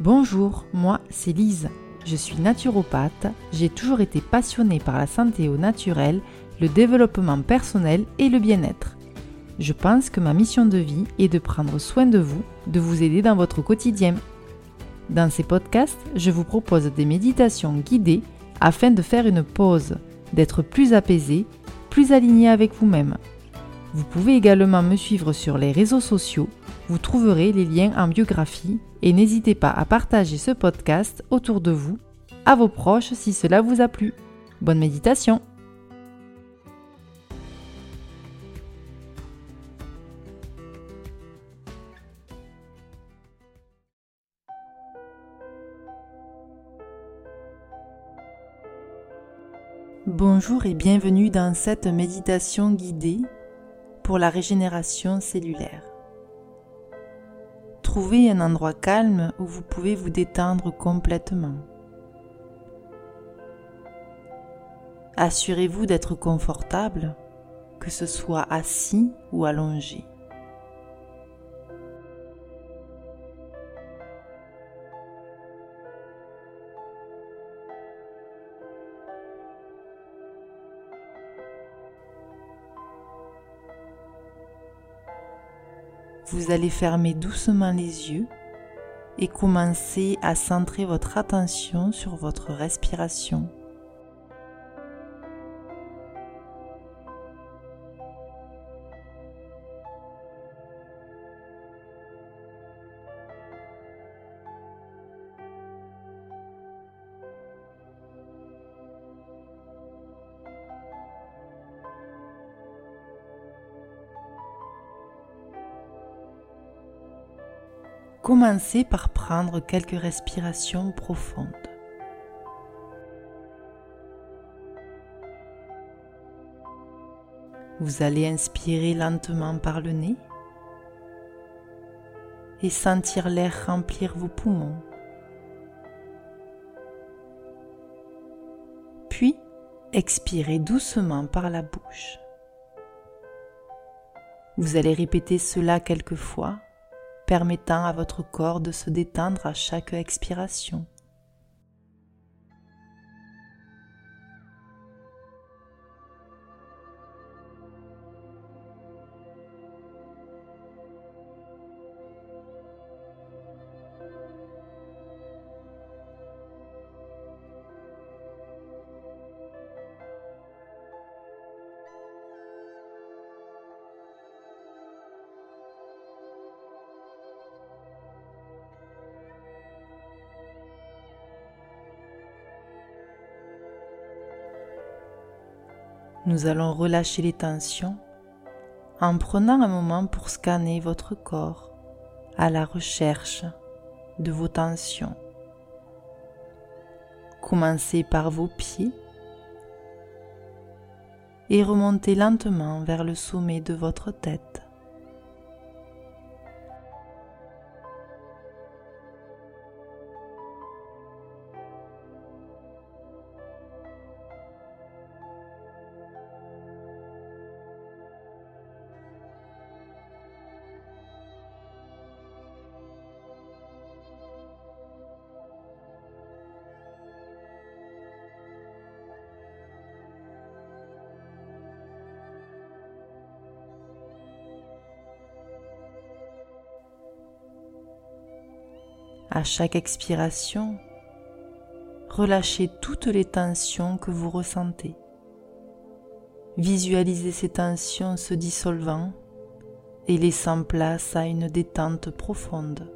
Bonjour, moi c'est Lise. Je suis naturopathe, j'ai toujours été passionnée par la santé au naturel, le développement personnel et le bien-être. Je pense que ma mission de vie est de prendre soin de vous, de vous aider dans votre quotidien. Dans ces podcasts, je vous propose des méditations guidées afin de faire une pause, d'être plus apaisé, plus aligné avec vous-même. Vous pouvez également me suivre sur les réseaux sociaux, vous trouverez les liens en biographie et n'hésitez pas à partager ce podcast autour de vous, à vos proches si cela vous a plu. Bonne méditation Bonjour et bienvenue dans cette méditation guidée pour la régénération cellulaire. Trouvez un endroit calme où vous pouvez vous détendre complètement. Assurez-vous d'être confortable, que ce soit assis ou allongé. Vous allez fermer doucement les yeux et commencer à centrer votre attention sur votre respiration. Commencez par prendre quelques respirations profondes. Vous allez inspirer lentement par le nez et sentir l'air remplir vos poumons. Puis, expirez doucement par la bouche. Vous allez répéter cela quelques fois permettant à votre corps de se détendre à chaque expiration. Nous allons relâcher les tensions en prenant un moment pour scanner votre corps à la recherche de vos tensions. Commencez par vos pieds et remontez lentement vers le sommet de votre tête. À chaque expiration, relâchez toutes les tensions que vous ressentez. Visualisez ces tensions se dissolvant et laissant place à une détente profonde.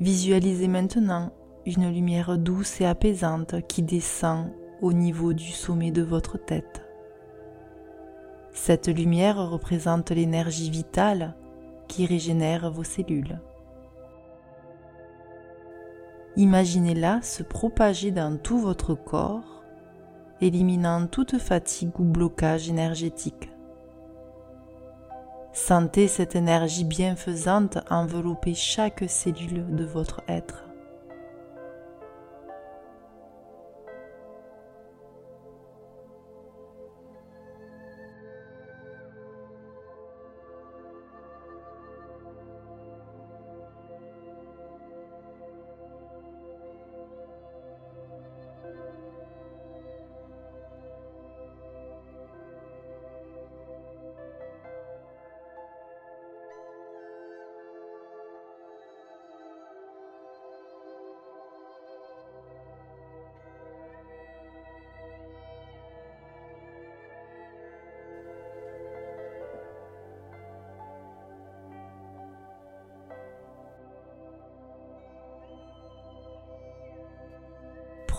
Visualisez maintenant une lumière douce et apaisante qui descend au niveau du sommet de votre tête. Cette lumière représente l'énergie vitale qui régénère vos cellules. Imaginez-la se propager dans tout votre corps, éliminant toute fatigue ou blocage énergétique. Sentez cette énergie bienfaisante envelopper chaque cellule de votre être.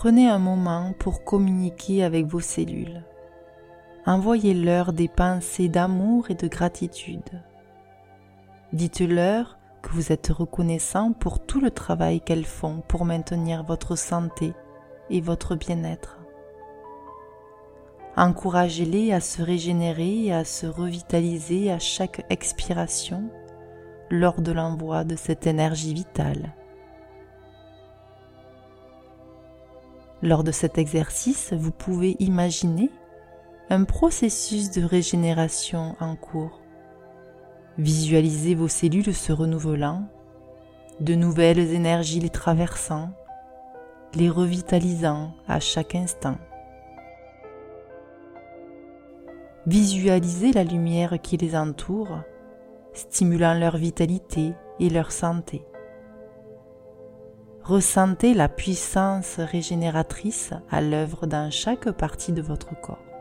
Prenez un moment pour communiquer avec vos cellules. Envoyez-leur des pensées d'amour et de gratitude. Dites-leur que vous êtes reconnaissant pour tout le travail qu'elles font pour maintenir votre santé et votre bien-être. Encouragez-les à se régénérer et à se revitaliser à chaque expiration lors de l'envoi de cette énergie vitale. Lors de cet exercice, vous pouvez imaginer un processus de régénération en cours. Visualisez vos cellules se renouvelant, de nouvelles énergies les traversant, les revitalisant à chaque instant. Visualisez la lumière qui les entoure, stimulant leur vitalité et leur santé. Ressentez la puissance régénératrice à l'œuvre dans chaque partie de votre corps.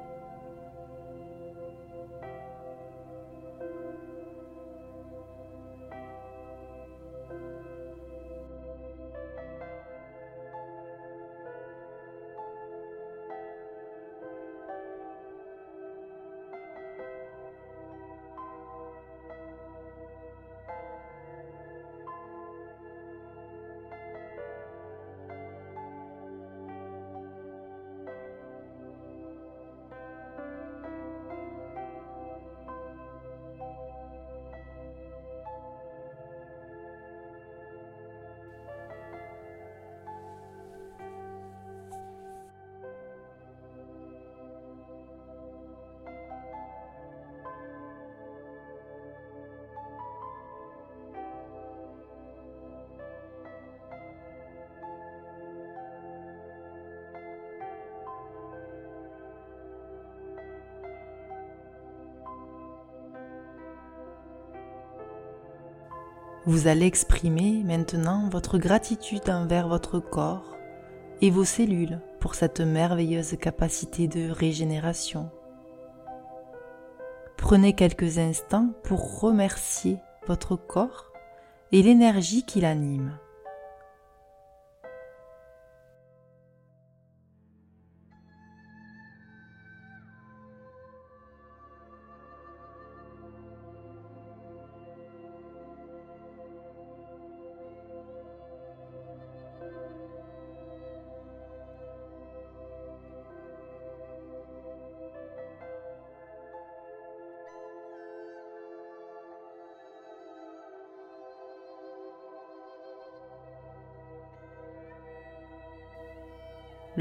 Vous allez exprimer maintenant votre gratitude envers votre corps et vos cellules pour cette merveilleuse capacité de régénération. Prenez quelques instants pour remercier votre corps et l'énergie qui l'anime.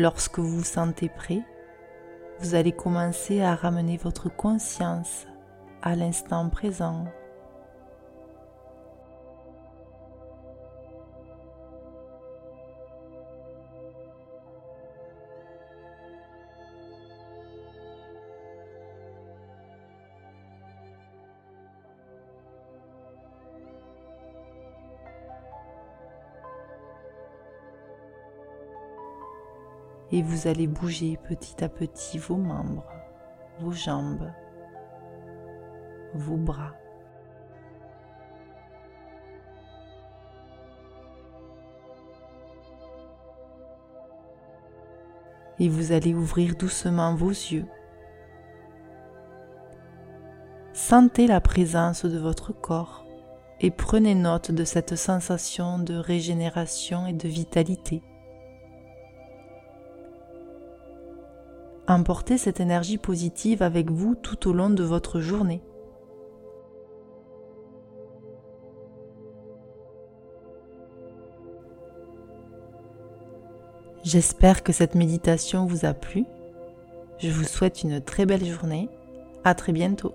Lorsque vous vous sentez prêt, vous allez commencer à ramener votre conscience à l'instant présent et vous allez bouger petit à petit vos membres, vos jambes, vos bras. Et vous allez ouvrir doucement vos yeux. Sentez la présence de votre corps et prenez note de cette sensation de régénération et de vitalité. Emportez cette énergie positive avec vous tout au long de votre journée. J'espère que cette méditation vous a plu. Je vous souhaite une très belle journée. À très bientôt.